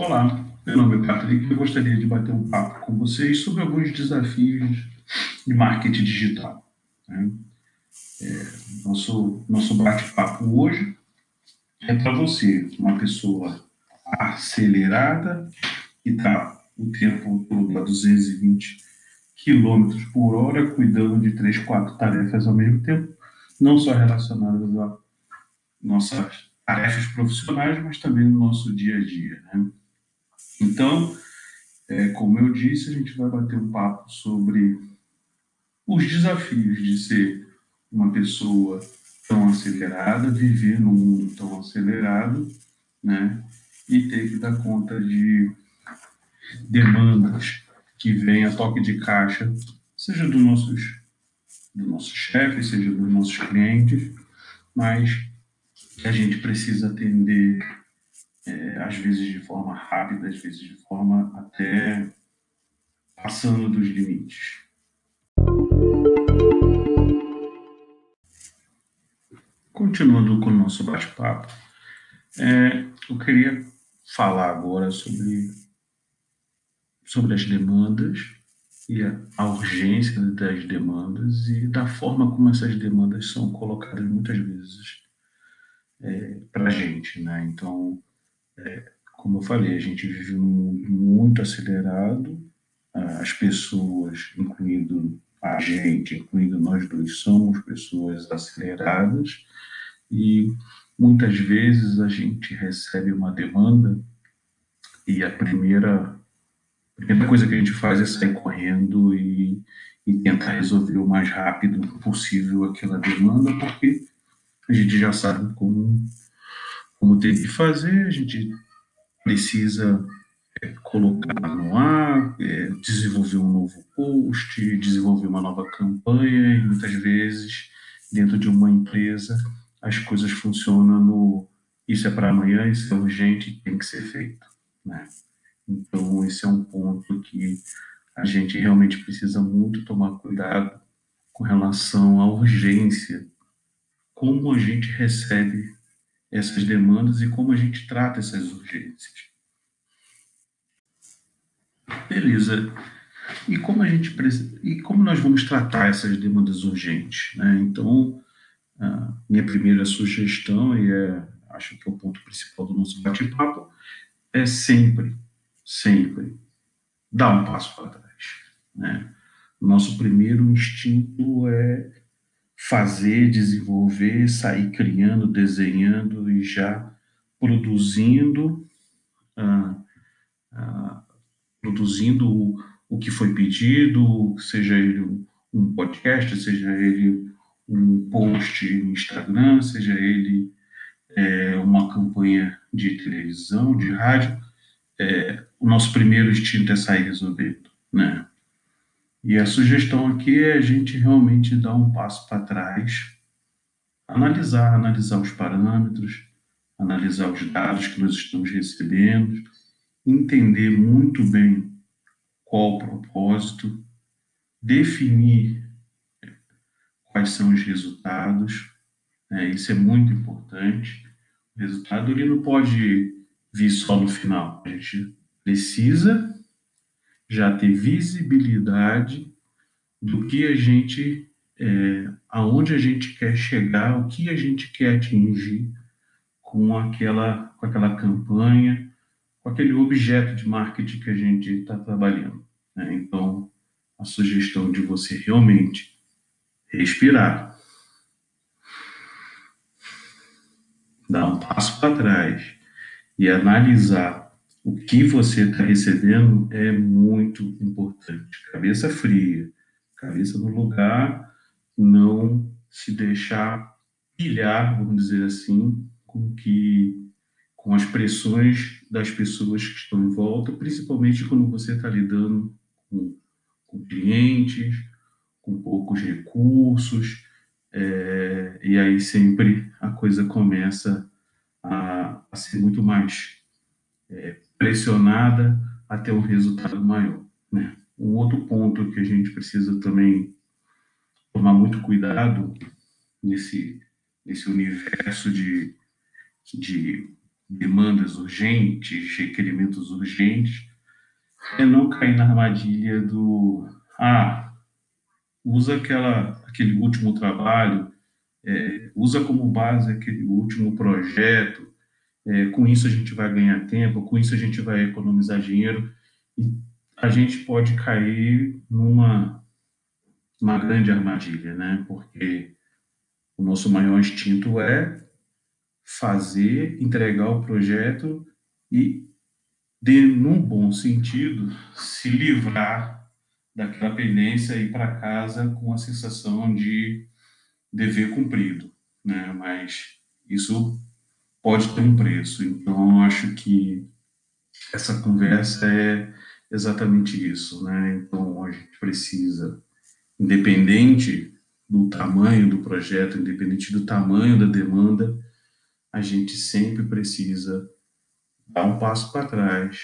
Olá, meu nome é Patrick e eu gostaria de bater um papo com vocês sobre alguns desafios de marketing digital. Né? É, nosso nosso bate-papo hoje é para você, uma pessoa acelerada, que está o tempo todo a 220 km por hora, cuidando de três, quatro tarefas ao mesmo tempo, não só relacionadas a nossas tarefas profissionais, mas também no nosso dia a dia. Né? Então, é, como eu disse, a gente vai bater um papo sobre os desafios de ser uma pessoa tão acelerada, viver num mundo tão acelerado, né? E ter que dar conta de demandas que vêm a toque de caixa, seja dos nossos, do nossos chefes, seja dos nossos clientes, mas que a gente precisa atender é, às vezes de forma rápida, às vezes de forma até passando dos limites. Continuando com o nosso bate-papo, é, eu queria falar agora sobre, sobre as demandas e a, urgência das demandas e da forma como essas demandas são colocadas muitas vezes é, para a gente. Né? Então, é, como eu falei, a gente vive num mundo muito acelerado, as pessoas, incluindo a gente, incluindo nós dois, somos pessoas aceleradas. E muitas vezes a gente recebe uma demanda e a primeira, a primeira coisa que a gente faz é sair correndo e, e tentar resolver o mais rápido possível aquela demanda, porque a gente já sabe como como tem que fazer, a gente precisa é, colocar no ar, é, desenvolver um novo post, desenvolver uma nova campanha, e muitas vezes, dentro de uma empresa, as coisas funcionam no isso é para amanhã, isso é urgente, tem que ser feito. Né? Então, esse é um ponto que a gente realmente precisa muito tomar cuidado com relação à urgência, como a gente recebe essas demandas e como a gente trata essas urgências. Beleza. E como a gente e como nós vamos tratar essas demandas urgentes, né? Então, minha primeira sugestão e é, acho que é o ponto principal do nosso bate-papo é sempre, sempre dar um passo para trás, né? Nosso primeiro instinto é fazer, desenvolver, sair criando, desenhando e já produzindo, ah, ah, produzindo o, o, que foi pedido, seja ele um podcast, seja ele um post no Instagram, seja ele é, uma campanha de televisão, de rádio, é, o nosso primeiro instinto é sair resolvendo, né? E a sugestão aqui é a gente realmente dar um passo para trás, analisar, analisar os parâmetros, analisar os dados que nós estamos recebendo, entender muito bem qual o propósito, definir quais são os resultados. Né? Isso é muito importante. O resultado ele não pode vir só no final. A gente precisa já ter visibilidade do que a gente, é, aonde a gente quer chegar, o que a gente quer atingir com aquela, com aquela campanha, com aquele objeto de marketing que a gente está trabalhando. Né? Então, a sugestão de você realmente respirar, dar um passo para trás e analisar o que você está recebendo é muito importante. Cabeça fria, cabeça no lugar, não se deixar pilhar, vamos dizer assim, com que com as pressões das pessoas que estão em volta, principalmente quando você está lidando com, com, clientes, com poucos recursos, é, e aí sempre a coisa começa a, a ser muito mais é, pressionada a ter um resultado maior. Né? Um outro ponto que a gente precisa também tomar muito cuidado nesse, nesse universo de, de demandas urgentes, requerimentos urgentes, é não cair na armadilha do ah, usa aquela, aquele último trabalho, é, usa como base aquele último projeto, é, com isso a gente vai ganhar tempo, com isso a gente vai economizar dinheiro, e a gente pode cair numa uma grande armadilha, né? Porque o nosso maior instinto é fazer, entregar o projeto e, de, num bom sentido, se livrar daquela pendência e ir para casa com a sensação de dever cumprido, né? Mas isso pode ter um preço. Então, acho que essa conversa é exatamente isso, né? Então, a gente precisa, independente do tamanho do projeto, independente do tamanho da demanda, a gente sempre precisa dar um passo para trás,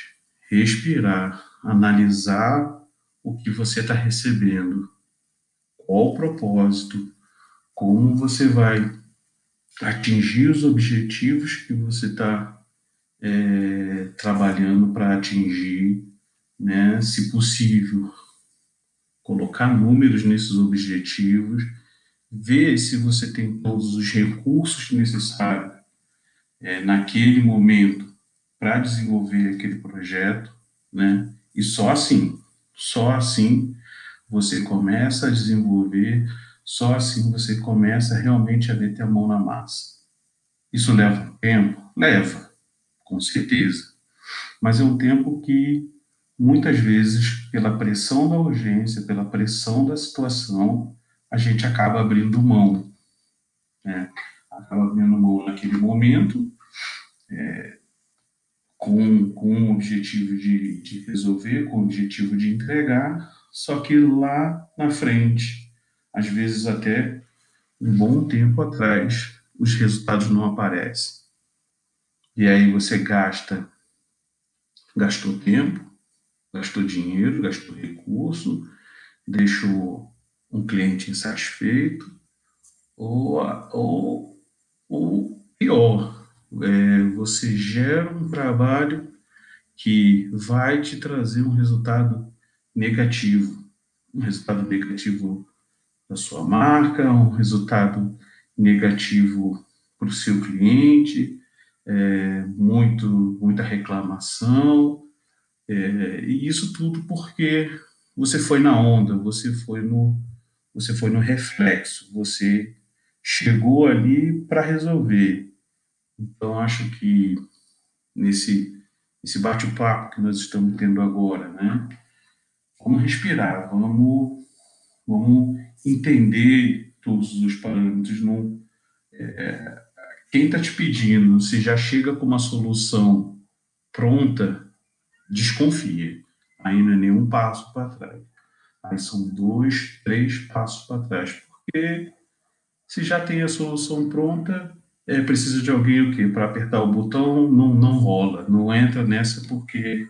respirar, analisar o que você está recebendo, qual o propósito, como você vai atingir os objetivos que você está é, trabalhando para atingir, né? Se possível, colocar números nesses objetivos, ver se você tem todos os recursos necessários é, naquele momento para desenvolver aquele projeto, né? E só assim, só assim você começa a desenvolver só assim você começa realmente a meter a mão na massa. Isso leva tempo? Leva, com certeza. Mas é um tempo que, muitas vezes, pela pressão da urgência, pela pressão da situação, a gente acaba abrindo mão. Né? Acaba abrindo mão naquele momento, é, com, com o objetivo de, de resolver, com o objetivo de entregar, só que lá na frente às vezes até um bom tempo atrás, os resultados não aparecem. E aí você gasta, gastou tempo, gastou dinheiro, gastou recurso, deixou um cliente insatisfeito, ou, ou, ou pior, é, você gera um trabalho que vai te trazer um resultado negativo, um resultado negativo da sua marca, um resultado negativo para o seu cliente, é, muito, muita reclamação, é, e isso tudo porque você foi na onda, você foi no, você foi no reflexo, você chegou ali para resolver. Então, acho que nesse, nesse bate-papo que nós estamos tendo agora, né? Vamos respirar, vamos, vamos entender todos os parâmetros. Não, é, quem está te pedindo, se já chega com uma solução pronta, desconfia. Aí não é nenhum passo para trás. Aí são dois, três passos para trás. Porque se já tem a solução pronta, é, precisa de alguém o quê? Para apertar o botão, não, não rola, não entra nessa porque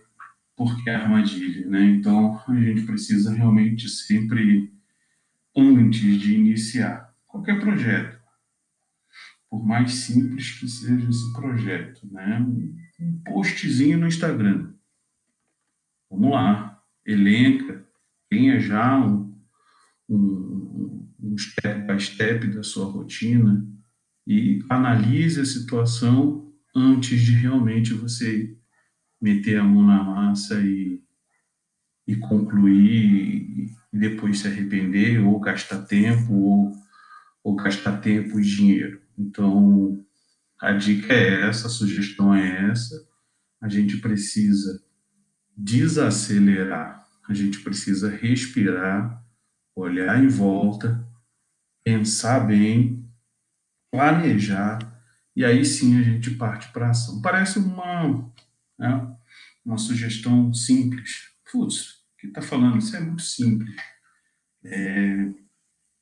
porque é armadilha, né? Então a gente precisa realmente sempre antes de iniciar qualquer projeto, por mais simples que seja esse projeto, né? Um postzinho no Instagram. Vamos lá, elenca, tenha já um, um, um step by step da sua rotina e analise a situação antes de realmente você meter a mão na massa e, e concluir e depois se arrepender ou gastar tempo ou, ou gastar tempo e dinheiro. Então, a dica é essa, a sugestão é essa. A gente precisa desacelerar, a gente precisa respirar, olhar em volta, pensar bem, planejar, e aí sim a gente parte para ação. Parece uma, né, uma sugestão simples. Putz, que está falando, isso é muito simples. É,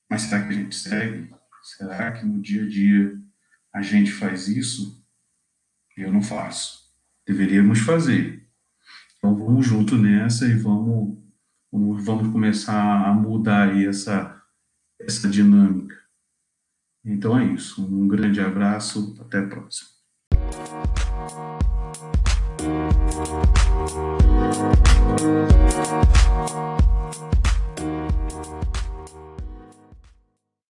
mas será que a gente segue? Será que no dia a dia a gente faz isso? Eu não faço. Deveríamos fazer. Então vamos junto nessa e vamos, vamos começar a mudar aí essa, essa dinâmica. Então é isso. Um grande abraço. Até a próxima. We'll be right.